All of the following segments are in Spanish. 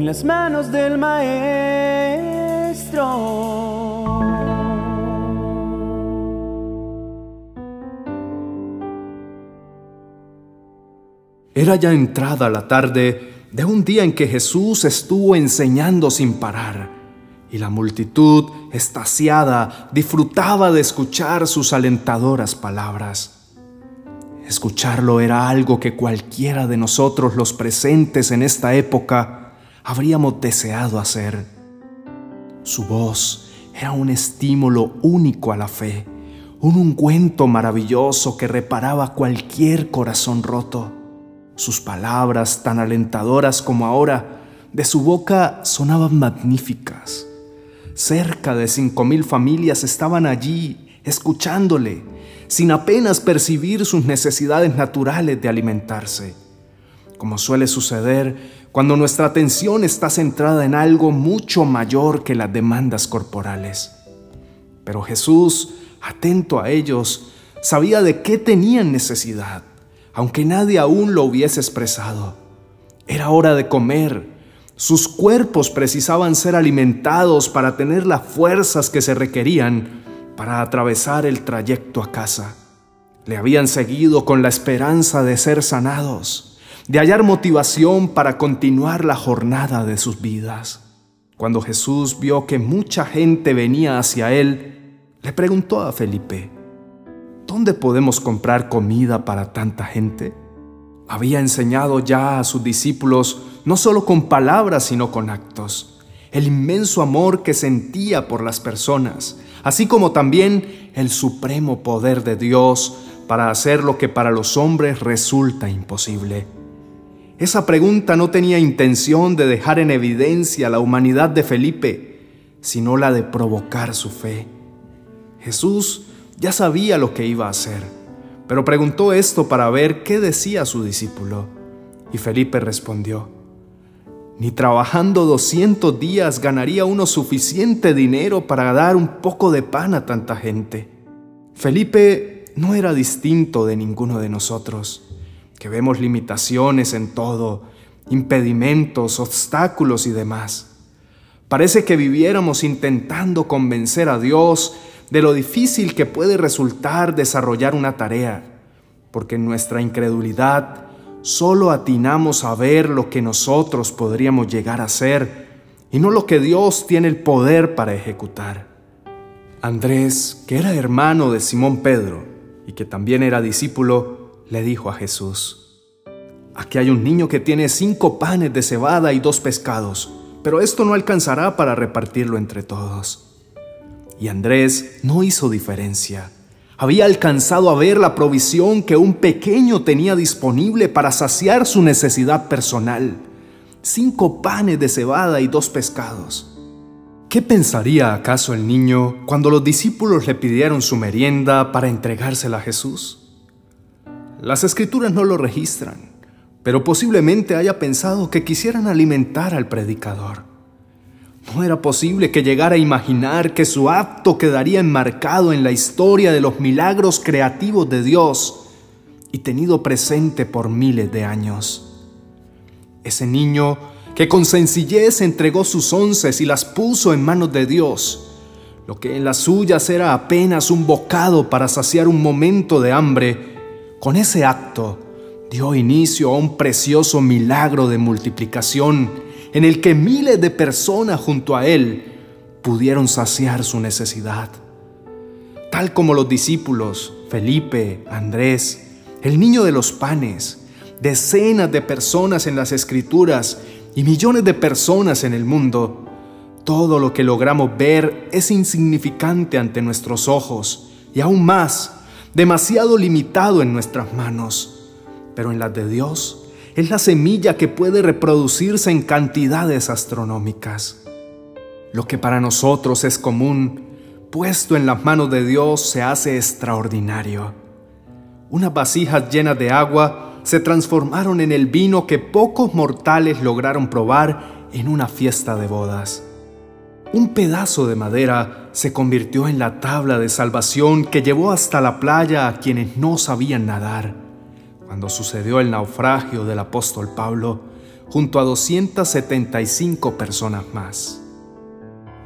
en las manos del Maestro. Era ya entrada la tarde de un día en que Jesús estuvo enseñando sin parar, y la multitud, estaciada, disfrutaba de escuchar sus alentadoras palabras. Escucharlo era algo que cualquiera de nosotros los presentes en esta época habríamos deseado hacer. Su voz era un estímulo único a la fe, un ungüento maravilloso que reparaba cualquier corazón roto. Sus palabras, tan alentadoras como ahora, de su boca sonaban magníficas. Cerca de cinco mil familias estaban allí, escuchándole, sin apenas percibir sus necesidades naturales de alimentarse. Como suele suceder cuando nuestra atención está centrada en algo mucho mayor que las demandas corporales. Pero Jesús, atento a ellos, sabía de qué tenían necesidad aunque nadie aún lo hubiese expresado. Era hora de comer. Sus cuerpos precisaban ser alimentados para tener las fuerzas que se requerían para atravesar el trayecto a casa. Le habían seguido con la esperanza de ser sanados, de hallar motivación para continuar la jornada de sus vidas. Cuando Jesús vio que mucha gente venía hacia él, le preguntó a Felipe, ¿dónde podemos comprar comida para tanta gente? Había enseñado ya a sus discípulos no solo con palabras, sino con actos, el inmenso amor que sentía por las personas, así como también el supremo poder de Dios para hacer lo que para los hombres resulta imposible. Esa pregunta no tenía intención de dejar en evidencia la humanidad de Felipe, sino la de provocar su fe. Jesús ya sabía lo que iba a hacer, pero preguntó esto para ver qué decía su discípulo. Y Felipe respondió, ni trabajando 200 días ganaría uno suficiente dinero para dar un poco de pan a tanta gente. Felipe no era distinto de ninguno de nosotros, que vemos limitaciones en todo, impedimentos, obstáculos y demás. Parece que viviéramos intentando convencer a Dios de lo difícil que puede resultar desarrollar una tarea, porque en nuestra incredulidad solo atinamos a ver lo que nosotros podríamos llegar a ser y no lo que Dios tiene el poder para ejecutar. Andrés, que era hermano de Simón Pedro y que también era discípulo, le dijo a Jesús, Aquí hay un niño que tiene cinco panes de cebada y dos pescados, pero esto no alcanzará para repartirlo entre todos. Y Andrés no hizo diferencia. Había alcanzado a ver la provisión que un pequeño tenía disponible para saciar su necesidad personal. Cinco panes de cebada y dos pescados. ¿Qué pensaría acaso el niño cuando los discípulos le pidieron su merienda para entregársela a Jesús? Las escrituras no lo registran, pero posiblemente haya pensado que quisieran alimentar al predicador. No era posible que llegara a imaginar que su acto quedaría enmarcado en la historia de los milagros creativos de Dios y tenido presente por miles de años. Ese niño que con sencillez entregó sus onces y las puso en manos de Dios, lo que en las suyas era apenas un bocado para saciar un momento de hambre, con ese acto dio inicio a un precioso milagro de multiplicación en el que miles de personas junto a él pudieron saciar su necesidad. Tal como los discípulos, Felipe, Andrés, el niño de los panes, decenas de personas en las escrituras y millones de personas en el mundo, todo lo que logramos ver es insignificante ante nuestros ojos y aún más, demasiado limitado en nuestras manos. Pero en las de Dios, es la semilla que puede reproducirse en cantidades astronómicas. Lo que para nosotros es común, puesto en las manos de Dios, se hace extraordinario. Unas vasijas llenas de agua se transformaron en el vino que pocos mortales lograron probar en una fiesta de bodas. Un pedazo de madera se convirtió en la tabla de salvación que llevó hasta la playa a quienes no sabían nadar. Cuando sucedió el naufragio del apóstol Pablo, junto a 275 personas más.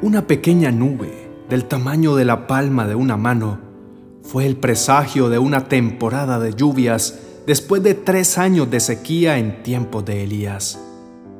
Una pequeña nube del tamaño de la palma de una mano fue el presagio de una temporada de lluvias después de tres años de sequía en tiempos de Elías.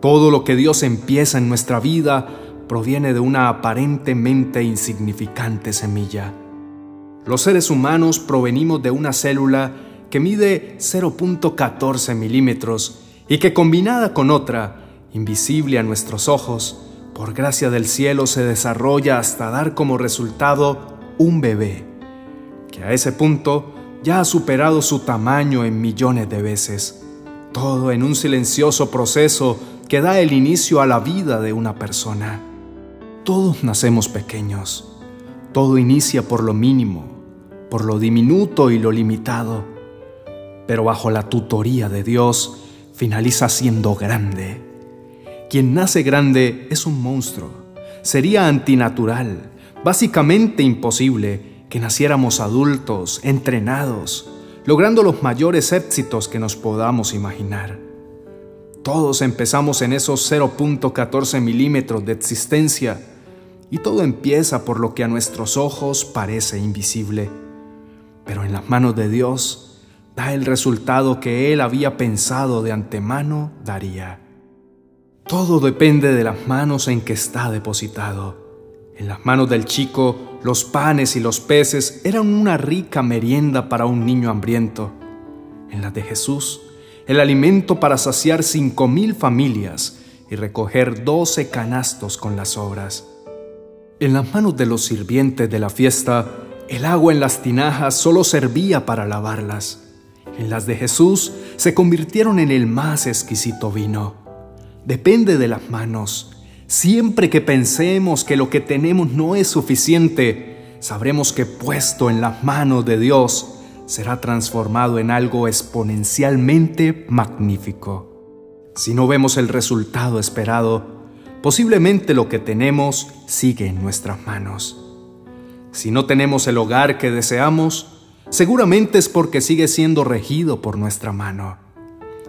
Todo lo que Dios empieza en nuestra vida proviene de una aparentemente insignificante semilla. Los seres humanos provenimos de una célula que mide 0.14 milímetros y que combinada con otra, invisible a nuestros ojos, por gracia del cielo se desarrolla hasta dar como resultado un bebé, que a ese punto ya ha superado su tamaño en millones de veces, todo en un silencioso proceso que da el inicio a la vida de una persona. Todos nacemos pequeños, todo inicia por lo mínimo, por lo diminuto y lo limitado, pero bajo la tutoría de Dios finaliza siendo grande. Quien nace grande es un monstruo, sería antinatural, básicamente imposible que naciéramos adultos, entrenados, logrando los mayores éxitos que nos podamos imaginar. Todos empezamos en esos 0.14 milímetros de existencia y todo empieza por lo que a nuestros ojos parece invisible, pero en las manos de Dios da el resultado que Él había pensado de antemano daría. Todo depende de las manos en que está depositado. En las manos del chico, los panes y los peces eran una rica merienda para un niño hambriento. En las de Jesús, el alimento para saciar cinco mil familias y recoger doce canastos con las obras. En las manos de los sirvientes de la fiesta, el agua en las tinajas solo servía para lavarlas. En las de Jesús se convirtieron en el más exquisito vino. Depende de las manos Siempre que pensemos que lo que tenemos no es suficiente, sabremos que puesto en las manos de Dios será transformado en algo exponencialmente magnífico. Si no vemos el resultado esperado, posiblemente lo que tenemos sigue en nuestras manos. Si no tenemos el hogar que deseamos, seguramente es porque sigue siendo regido por nuestra mano.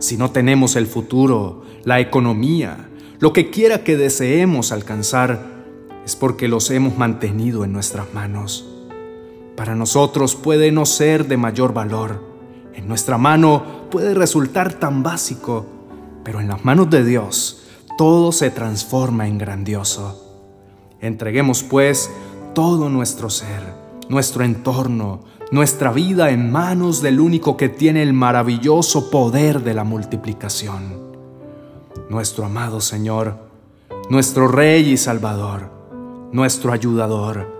Si no tenemos el futuro, la economía, lo que quiera que deseemos alcanzar es porque los hemos mantenido en nuestras manos. Para nosotros puede no ser de mayor valor. En nuestra mano puede resultar tan básico, pero en las manos de Dios todo se transforma en grandioso. Entreguemos pues todo nuestro ser, nuestro entorno, nuestra vida en manos del único que tiene el maravilloso poder de la multiplicación nuestro amado Señor, nuestro Rey y Salvador, nuestro ayudador,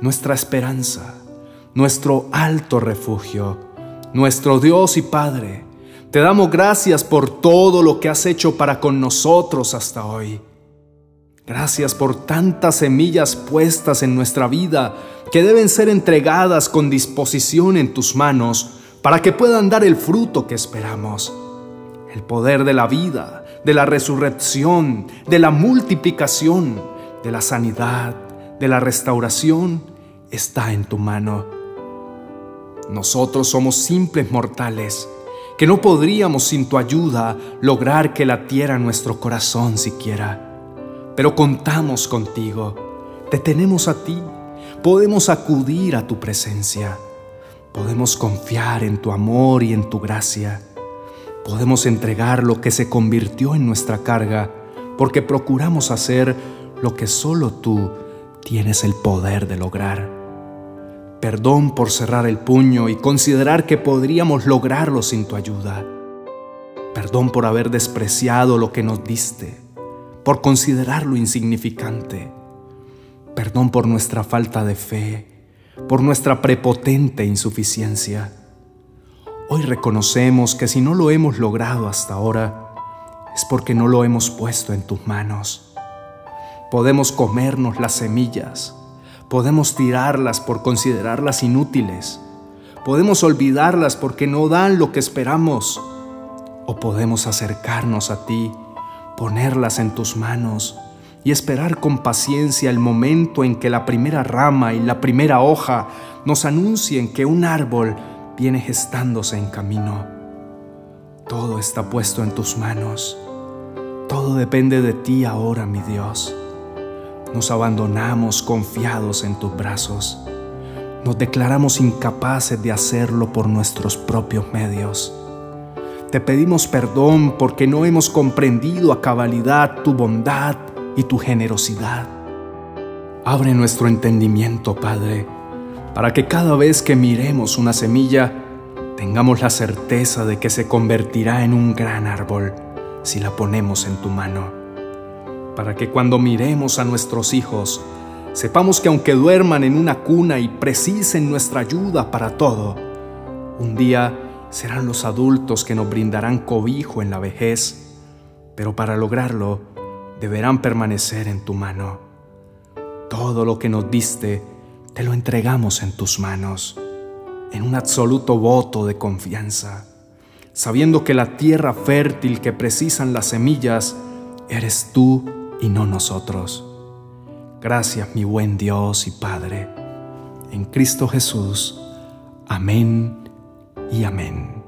nuestra esperanza, nuestro alto refugio, nuestro Dios y Padre. Te damos gracias por todo lo que has hecho para con nosotros hasta hoy. Gracias por tantas semillas puestas en nuestra vida que deben ser entregadas con disposición en tus manos para que puedan dar el fruto que esperamos. El poder de la vida, de la resurrección, de la multiplicación, de la sanidad, de la restauración, está en tu mano. Nosotros somos simples mortales que no podríamos sin tu ayuda lograr que latiera nuestro corazón siquiera. Pero contamos contigo, te tenemos a ti, podemos acudir a tu presencia, podemos confiar en tu amor y en tu gracia podemos entregar lo que se convirtió en nuestra carga porque procuramos hacer lo que solo tú tienes el poder de lograr. Perdón por cerrar el puño y considerar que podríamos lograrlo sin tu ayuda. Perdón por haber despreciado lo que nos diste, por considerarlo insignificante. Perdón por nuestra falta de fe, por nuestra prepotente insuficiencia. Hoy reconocemos que si no lo hemos logrado hasta ahora, es porque no lo hemos puesto en tus manos. Podemos comernos las semillas, podemos tirarlas por considerarlas inútiles, podemos olvidarlas porque no dan lo que esperamos, o podemos acercarnos a ti, ponerlas en tus manos y esperar con paciencia el momento en que la primera rama y la primera hoja nos anuncien que un árbol viene gestándose en camino. Todo está puesto en tus manos. Todo depende de ti ahora, mi Dios. Nos abandonamos confiados en tus brazos. Nos declaramos incapaces de hacerlo por nuestros propios medios. Te pedimos perdón porque no hemos comprendido a cabalidad tu bondad y tu generosidad. Abre nuestro entendimiento, Padre, para que cada vez que miremos una semilla, tengamos la certeza de que se convertirá en un gran árbol si la ponemos en tu mano. Para que cuando miremos a nuestros hijos, sepamos que aunque duerman en una cuna y precisen nuestra ayuda para todo, un día serán los adultos que nos brindarán cobijo en la vejez, pero para lograrlo deberán permanecer en tu mano. Todo lo que nos diste, te lo entregamos en tus manos, en un absoluto voto de confianza, sabiendo que la tierra fértil que precisan las semillas eres tú y no nosotros. Gracias mi buen Dios y Padre. En Cristo Jesús. Amén y amén.